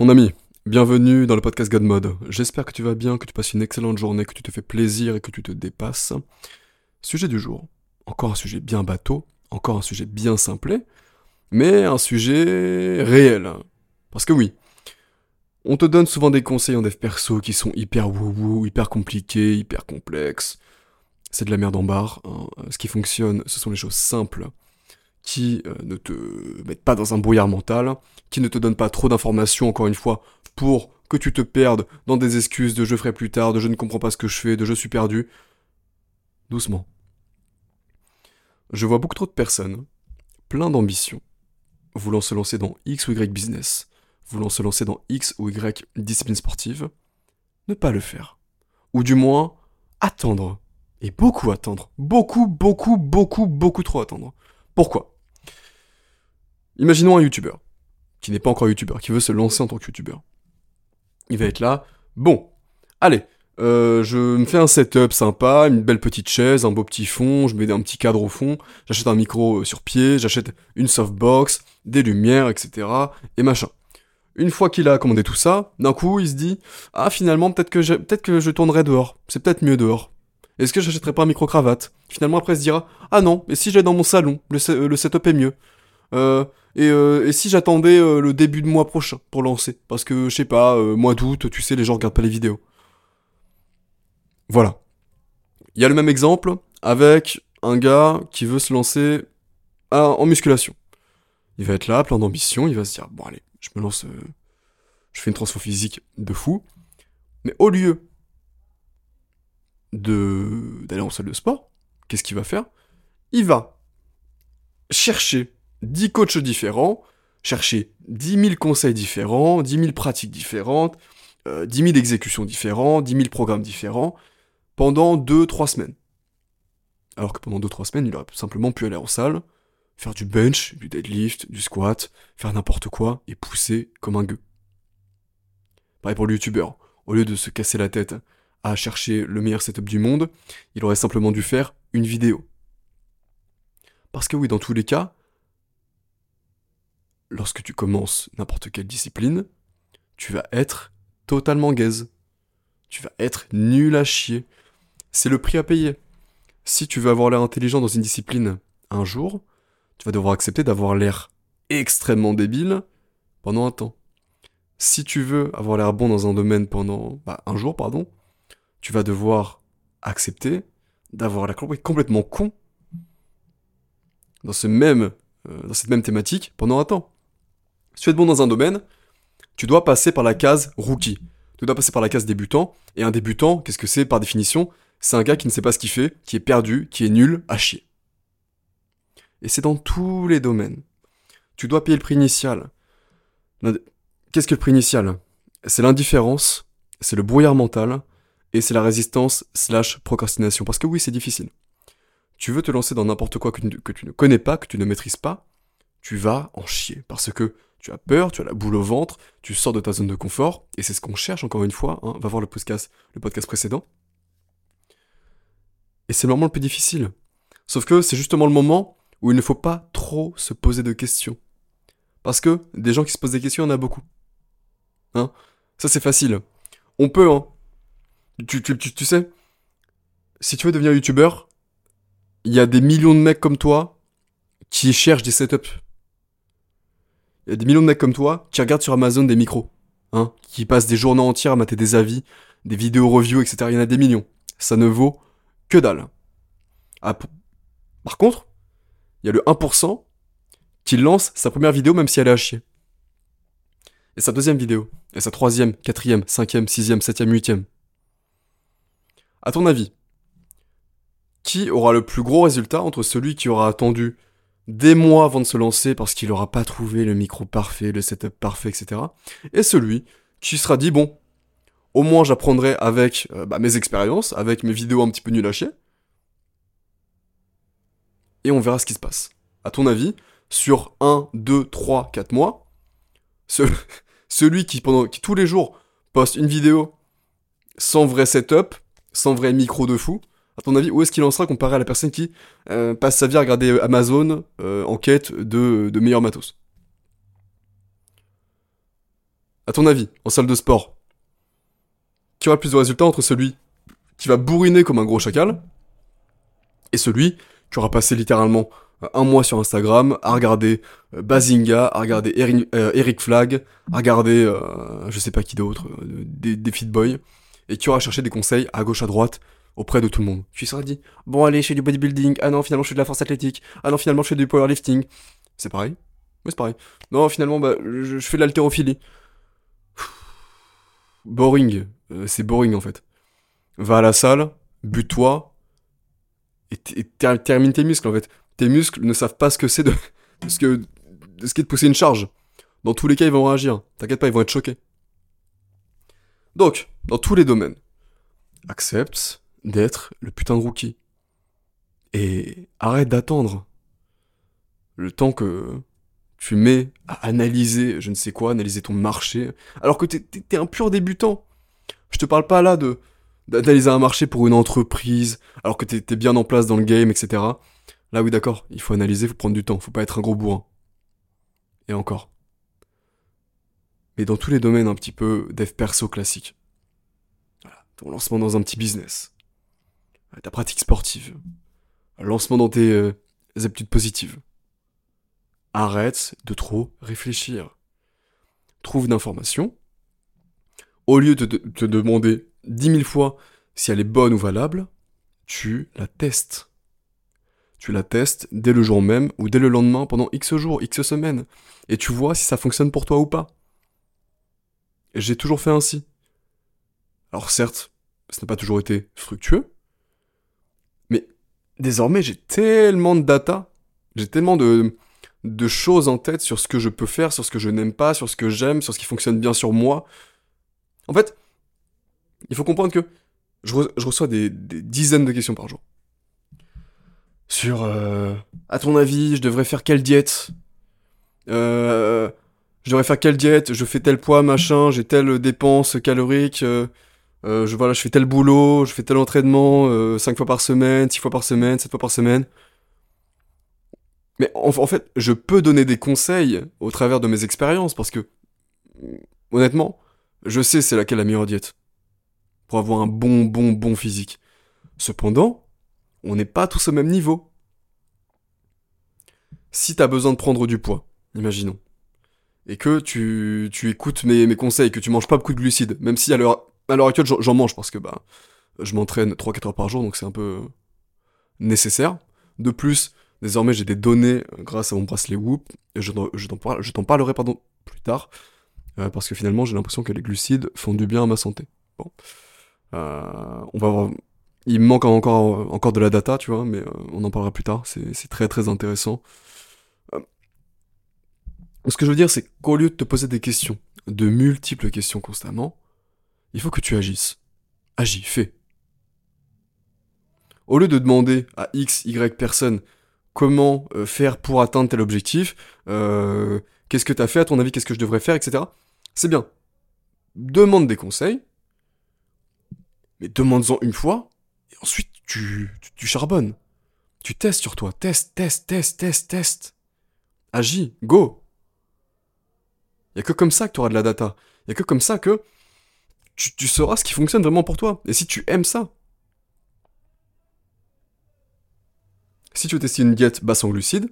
Mon ami, bienvenue dans le podcast God Mode. J'espère que tu vas bien, que tu passes une excellente journée, que tu te fais plaisir et que tu te dépasses. Sujet du jour. Encore un sujet bien bateau, encore un sujet bien simplé, mais un sujet réel. Parce que oui, on te donne souvent des conseils en dev perso qui sont hyper wou hyper compliqués, hyper complexes. C'est de la merde en barre. Hein. Ce qui fonctionne, ce sont les choses simples qui euh, ne te mettent pas dans un brouillard mental, qui ne te donnent pas trop d'informations, encore une fois, pour que tu te perdes dans des excuses de je ferai plus tard, de je ne comprends pas ce que je fais, de je suis perdu. Doucement. Je vois beaucoup trop de personnes, plein d'ambitions, voulant se lancer dans X ou Y business, voulant se lancer dans X ou Y discipline sportive, ne pas le faire. Ou du moins, attendre. Et beaucoup attendre. Beaucoup, beaucoup, beaucoup, beaucoup trop attendre. Pourquoi? Imaginons un youtubeur, qui n'est pas encore youtubeur, qui veut se lancer en tant que youtubeur. Il va être là, bon, allez, euh, je me fais un setup sympa, une belle petite chaise, un beau petit fond, je mets un petit cadre au fond, j'achète un micro euh, sur pied, j'achète une softbox, des lumières, etc. et machin. Une fois qu'il a commandé tout ça, d'un coup il se dit Ah finalement peut-être que, je tournerai dehors, c'est peut-être mieux dehors. Est-ce que j'achèterai pas un micro-cravate? Finalement, après, il se dira Ah non, et si j'allais dans mon salon Le, euh, setup est mieux. Euh, euh, et, si j'attendais le début de mois prochain pour lancer? Parce que, je sais pas, mois d'août, tu sais, les gens regardent pas les vidéos. Voilà. Il y a le même exemple avec un gars qui veut se lancer en musculation. Il va être là, plein d'ambition, il va se dire Bon, allez, je me lance. je fais une transfo physique de fou. Mais au lieu de d'aller en salle de sport, qu'est-ce qu'il va faire? Il va chercher 10 coachs différents, chercher 10 000 conseils différents, 10 000 pratiques différentes, euh, 10 000 exécutions différentes, 10 000 programmes différents, pendant 2-3 semaines. Alors que pendant 2-3 semaines, il aurait simplement pu aller en salle, faire du bench, du deadlift, du squat, faire n'importe quoi et pousser comme un gueux. Pareil pour le youtubeur. Au lieu de se casser la tête à chercher le meilleur setup du monde, il aurait simplement dû faire une vidéo. Parce que oui, dans tous les cas, lorsque tu commences n'importe quelle discipline, tu vas être totalement gaze. Tu vas être nul à chier. C'est le prix à payer. Si tu veux avoir l'air intelligent dans une discipline un jour, tu vas devoir accepter d'avoir l'air extrêmement débile pendant un temps. Si tu veux avoir l'air bon dans un domaine pendant bah, un jour, pardon, tu vas devoir accepter d'avoir la complètement con dans, ce même, euh, dans cette même thématique pendant un temps. Si tu es bon dans un domaine, tu dois passer par la case rookie. Tu dois passer par la case débutant. Et un débutant, qu'est-ce que c'est par définition? C'est un gars qui ne sait pas ce qu'il fait, qui est perdu, qui est nul, à chier. Et c'est dans tous les domaines. Tu dois payer le prix initial. Qu'est-ce que le prix initial? C'est l'indifférence, c'est le brouillard mental, et c'est la résistance slash procrastination. Parce que oui, c'est difficile. Tu veux te lancer dans n'importe quoi que tu, ne connais pas, que tu ne maîtrises pas, tu vas en chier. Parce que tu as peur, tu as la boule au ventre, tu sors de ta zone de confort, et c'est ce qu'on cherche encore une fois. Hein. Va voir le podcast, le podcast précédent. Et c'est le moment le plus difficile. Sauf que c'est justement le moment où il ne faut pas trop se poser de questions. Parce que des gens qui se posent des questions, il y en a beaucoup. Hein Ça c'est facile. On peut, hein, tu, tu, tu, sais, si tu veux devenir youtubeur, il y a des millions de mecs comme toi qui cherchent des setups. A des millions de mecs comme toi qui regardent sur Amazon des micros, hein, qui passent des journées entières à mater des avis, des vidéos reviews, etc. Il y en a des millions. Ça ne vaut que dalle. Ah, par contre, il y a le 1% qui lance sa première vidéo même si elle est à chier. Et sa deuxième vidéo. Et sa troisième, quatrième, cinquième, sixième, septième, huitième. À ton avis, qui aura le plus gros résultat entre celui qui aura attendu des mois avant de se lancer parce qu'il n'aura pas trouvé le micro parfait, le setup parfait, etc. Et celui qui sera dit, bon, au moins j'apprendrai avec euh, bah, mes expériences, avec mes vidéos un petit peu nul. Et on verra ce qui se passe. À ton avis, sur 1, 2, 3, 4 mois, celui qui, pendant, qui tous les jours poste une vidéo sans vrai setup, sans vrai micro de fou, à ton avis, où est-ce qu'il en sera comparé à la personne qui euh, passe sa vie à regarder Amazon euh, en quête de, de meilleurs matos? À ton avis, en salle de sport, qui aura plus de résultats entre celui qui va bourriner comme un gros chacal et celui qui aura passé littéralement euh, un mois sur Instagram à regarder euh, Bazinga, à regarder euh, Eric Flag, à regarder je sais pas qui d'autre, des, des et qui aura cherché des conseils à gauche à droite auprès de tout le monde. Tu seras dit, bon allez, je fais du bodybuilding, ah non, finalement je fais de la force athlétique, ah non, finalement je fais du powerlifting. C'est pareil Oui, c'est pareil. Non, finalement, bah, je, fais de l'haltérophilie. Boring. c'est boring en fait. Va à la salle, bute-toi, et, termine tes muscles en fait tes muscles ne savent pas ce que c'est de, ce que, ce qu'est de pousser une charge. Dans tous les cas, ils vont réagir. T'inquiète pas, ils vont être choqués. Donc, dans tous les domaines, accepte d'être le putain de rookie. Et arrête d'attendre le temps que tu mets à analyser, je ne sais quoi, analyser ton marché, alors que t'es, un pur débutant. Je te parle pas là de d'analyser un marché pour une entreprise, alors que t'es, bien en place dans le game, etc. Là oui d'accord, il faut analyser, faut prendre du temps, faut pas être un gros bourrin. Et encore. Mais dans tous les domaines un petit peu dev perso classique. Voilà, ton lancement dans un petit business. Ta pratique sportive. Lancement dans tes euh, aptitudes positives. Arrête de trop réfléchir. Trouve d'informations. Au lieu de te demander dix mille fois si elle est bonne ou valable, tu la testes tu la testes dès le jour même ou dès le lendemain pendant X jours, X semaines, et tu vois si ça fonctionne pour toi ou pas. J'ai toujours fait ainsi. Alors certes, ce n'a pas toujours été fructueux, désormais j'ai tellement de data, j'ai tellement de, choses en tête sur ce que je peux faire, sur ce que je n'aime pas, sur ce que j'aime, sur ce qui fonctionne bien sur moi. En fait, il faut comprendre que je, reçois des dizaines de questions par jour. Sur euh, à ton avis, je devrais faire quelle diète? Euh, Je devrais faire quelle diète? Je fais tel poids, machin, j'ai telle dépense calorique, euh, je, voilà, je fais tel boulot, je fais tel entraînement, 5 fois par semaine, 6 fois par semaine, 7 fois par semaine. Mais en, fait, je peux donner des conseils au travers de mes expériences parce que, honnêtement, je sais c'est laquelle la meilleure diète pour avoir un bon, bon, bon physique. Cependant, on n'est pas tous au même niveau. Si t'as besoin de prendre du poids, imaginons, et que tu, tu écoutes mes, mes conseils, que tu manges pas beaucoup de glucides, même si à l'heure, à l'heure actuelle j'en mange parce que bah, je m'entraîne 3-4 heures par jour, donc c'est un peu nécessaire. De plus, désormais j'ai des données grâce à mon bracelet Whoop, et je, t'en parlerai pardon, plus tard, euh, parce que finalement j'ai l'impression que les glucides font du bien à ma santé. Bon. Euh, on va voir il me manque encore, encore de la data, tu vois, mais euh, on en parlera plus tard, c'est très très intéressant. Euh, ce que je veux dire, c'est qu'au lieu de te poser des questions, de multiples questions constamment, il faut que tu agisses. Agis, fais. Au lieu de demander à X, Y personne comment euh, faire pour atteindre tel objectif, qu'est-ce que tu as fait, à ton avis, qu'est-ce que je devrais faire, etc. C'est bien. Demande des conseils, mais demande-en une fois, et ensuite, tu, tu, charbonnes. Tu testes sur toi. Teste, teste, teste, teste, teste. Agis, go. Il y a que comme ça que tu auras de la data. Il y a que comme ça que tu, sauras ce qui fonctionne vraiment pour toi. Et si tu aimes ça. Si tu veux tester une diète basse en glucides,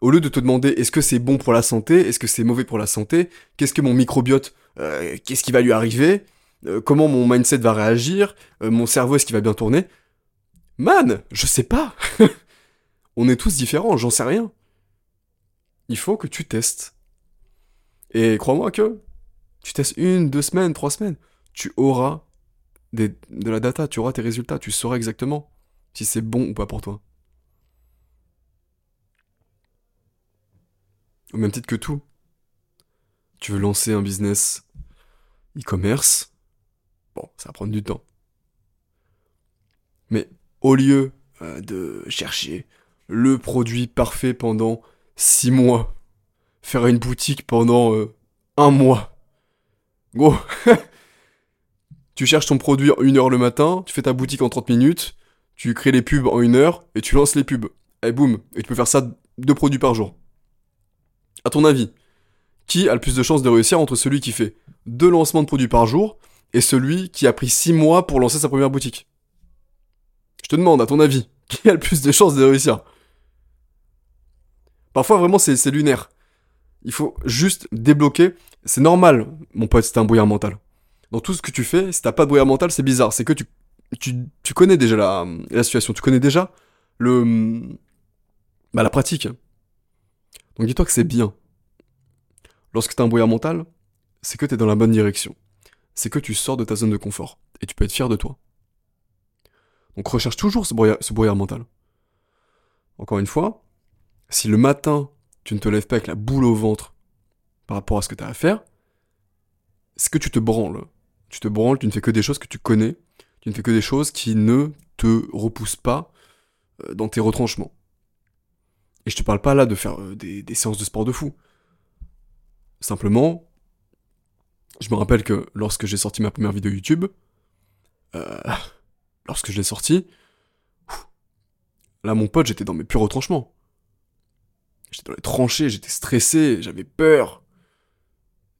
au lieu de te demander est-ce que c'est bon pour la santé, est-ce que c'est mauvais pour la santé, qu'est-ce que mon microbiote, euh, qu'est-ce qui va lui arriver, euh, comment mon mindset va réagir, euh, mon cerveau est-ce qu'il va bien tourner? Man, je sais pas. On est tous différents, j'en sais rien. Il faut que tu testes. Et crois-moi que tu testes une, deux semaines, trois semaines, tu auras de la data, tu auras tes résultats, tu sauras exactement si c'est bon ou pas pour toi. Au même titre que tout. Tu veux lancer un business e-commerce, Bon, ça va prendre du temps. Mais au lieu euh, de chercher le produit parfait pendant 6 mois, faire une boutique pendant euh, un mois, gros, tu cherches ton produit en une heure le matin, tu fais ta boutique en 30 minutes, tu crées les pubs en une heure et tu lances les pubs. Et boum, et tu peux faire ça deux produits par jour. À ton avis, Qui a le plus de chances de réussir entre celui qui fait deux lancements de produits par jour et celui qui a pris six mois pour lancer sa première boutique? Je te demande, à ton avis, qui a le plus de chances de réussir? Parfois, vraiment, c'est lunaire. Il faut juste débloquer. C'est normal, mon pote, c'est un brouillard mental. Dans tout ce que tu fais, si t'as pas de brouillard mental, c'est bizarre. C'est que tu, connais déjà la, situation, tu connais déjà le, bah, la pratique. Donc dis-toi que c'est bien. Lorsque t'as un brouillard mental, c'est que t'es dans la bonne direction. C'est que tu sors de ta zone de confort. Et tu peux être fier de toi. Donc recherche toujours ce brouillard, ce brouillard mental. Encore une fois, si le matin, tu ne te lèves pas avec la boule au ventre par rapport à ce que tu as à faire, c'est que tu te branles. Tu te branles, tu ne fais que des choses que tu connais, tu ne fais que des choses qui ne te repoussent pas euh, dans tes retranchements. Et je te parle pas là de faire euh, des, séances de sport de fou. Simplement, je me rappelle que lorsque j'ai sorti ma première vidéo YouTube, euh, lorsque je l'ai sortie, là mon pote, j'étais dans mes purs retranchements. J'étais dans les tranchées, j'étais stressé, j'avais peur.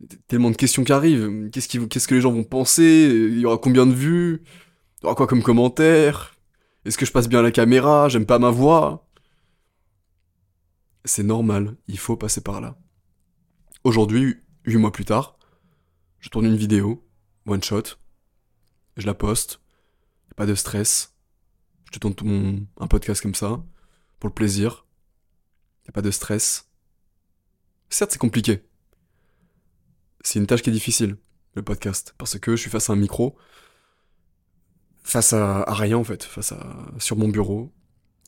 Y tellement de questions qui arrivent. Qu'est-ce, qu'est-ce que les gens vont penser? Il y aura combien de vues? Il y aura quoi comme commentaire Est-ce que je passe bien à la caméra? J'aime pas ma voix? C'est normal, il faut passer par là. Aujourd'hui, huit mois plus tard, je tourne une vidéo, one shot, je la poste, pas de stress, je te tourne un podcast comme ça, pour le plaisir, a pas de stress. Certes, c'est compliqué. C'est une tâche qui est difficile, le podcast, parce que je suis face à un micro, face à, rien en fait, face à sur mon bureau,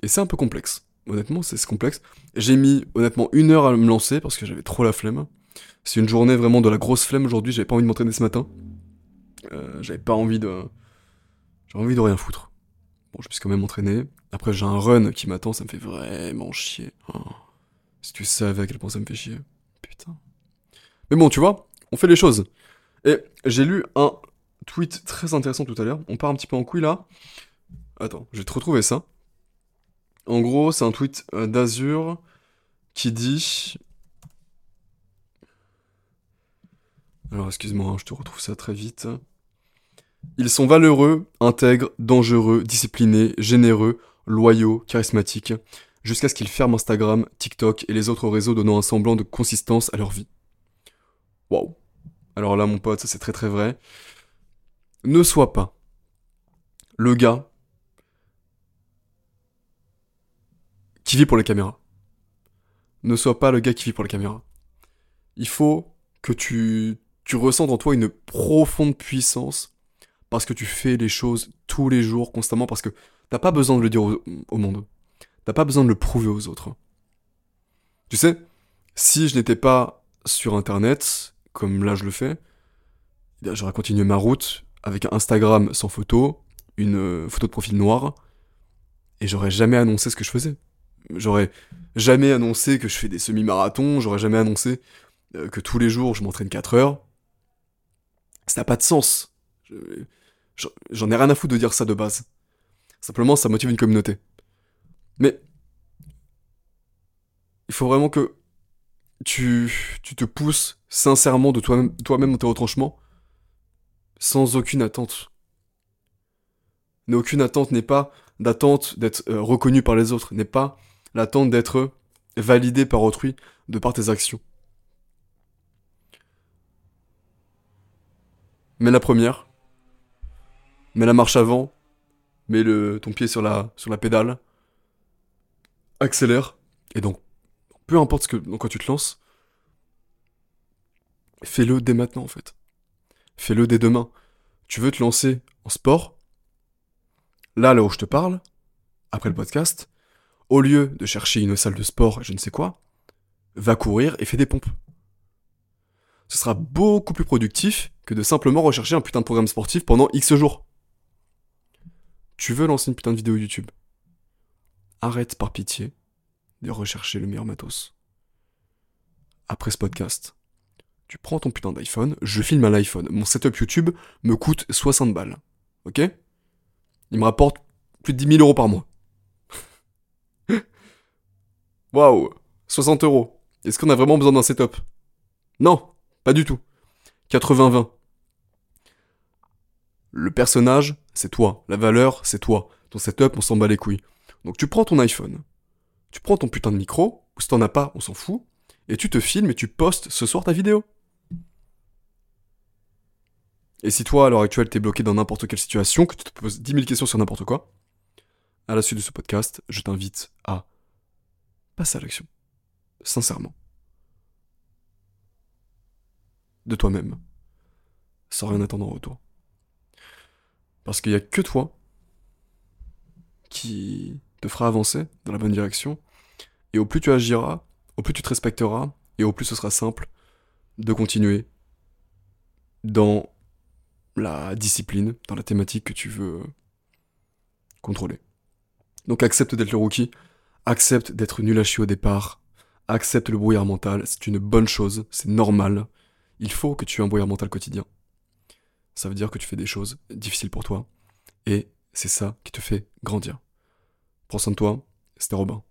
et c'est un peu complexe. Honnêtement, c'est complexe. J'ai mis honnêtement une heure à me lancer parce que j'avais trop la flemme. C'est une journée vraiment de la grosse flemme aujourd'hui. J'avais pas envie de m'entraîner ce matin. Euh, j'avais pas envie de. J'avais envie de rien foutre. Bon, je suis quand même entraîné. Après, j'ai un run qui m'attend, ça me fait vraiment chier. Oh. Si tu savais à quel point ça me fait chier. Putain. Mais bon, tu vois, on fait les choses. Et j'ai lu un tweet très intéressant tout à l'heure. On part un petit peu en couille là. Attends, je vais te retrouver ça. En gros, c'est un tweet euh, d'Azur qui dit. Alors, excuse-moi, hein, je te retrouve ça très vite. Ils sont valeureux, intègres, dangereux, disciplinés, généreux, loyaux, charismatiques jusqu'à ce qu'ils ferment Instagram, TikTok et les autres réseaux donnant un semblant de consistance à leur vie. Waouh. Alors là, mon pote, ça c'est très très vrai. Ne sois pas le gars qui vit pour les caméras. Ne sois pas le gars qui vit pour les caméras. Il faut que tu, tu ressentes en toi une profonde puissance parce que tu fais les choses tous les jours, constamment, parce que t'as pas besoin de le dire au monde. T'as pas besoin de le prouver aux autres. Tu sais, si je n'étais pas sur Internet, comme là je le fais, eh j'aurais continué ma route avec un Instagram sans photo, une euh, photo de profil noir, et j'aurais jamais annoncé ce que je faisais. J'aurais jamais annoncé que je fais des semi-marathons, j'aurais jamais annoncé euh, que tous les jours je m'entraîne 4 heures. Ça n'a pas de sens. J'en ai rien à foutre de dire ça de base. Simplement, ça motive une communauté. Mais il faut vraiment que tu, tu te pousses sincèrement de toi-même toi dans tes retranchements sans aucune attente. Mais aucune attente n'est pas d'attente d'être euh, reconnu par les autres, n'est pas l'attente d'être validé par autrui de par tes actions. Mets la première, mets la marche avant, mets le, ton pied sur la, sur la pédale, accélère, et donc, peu importe ce que, dans tu te lances, fais-le dès maintenant en fait. Fais-le dès demain. Tu veux te lancer en sport? Là, là où je te parle, après le podcast, au lieu de chercher une salle de sport je ne sais quoi, va courir et fais des pompes. Ce sera beaucoup plus productif que de simplement rechercher un putain de programme sportif pendant X jours. Tu veux lancer une putain de vidéo YouTube? Arrête par pitié de rechercher le meilleur matos. Après ce podcast, tu prends ton putain d'iPhone, je filme à l'iPhone. Mon setup YouTube me coûte 60 balles. Ok? Il me rapporte plus de 10 000 euros par mois. Waouh 60 euros. Est-ce qu'on a vraiment besoin d'un setup? Non, pas du tout. 80-20. Le personnage, c'est toi. La valeur, c'est toi. Ton setup, on s'en bat les couilles. Donc tu prends ton iPhone, tu prends ton putain de micro, ou si t'en as pas, on s'en fout, et tu te filmes et tu postes ce soir ta vidéo. Et si toi, à l'heure actuelle, t'es bloqué dans n'importe quelle situation, que tu te poses 10 000 questions sur n'importe quoi, à la suite de ce podcast, je t'invite à passer à l'action. Sincèrement. De toi-même. Sans rien attendre en retour. Parce qu'il n'y a que toi qui te fera avancer dans la bonne direction. Et au plus tu agiras, au plus tu te respecteras, et au plus ce sera simple de continuer dans la discipline, dans la thématique que tu veux contrôler. Donc accepte d'être le rookie, accepte d'être nul à chier au départ, accepte le brouillard mental, c'est une bonne chose, c'est normal. Il faut que tu aies un brouillard mental quotidien. Ça veut dire que tu fais des choses difficiles pour toi, et c'est ça qui te fait grandir. Prends soin de toi, c'était Robin.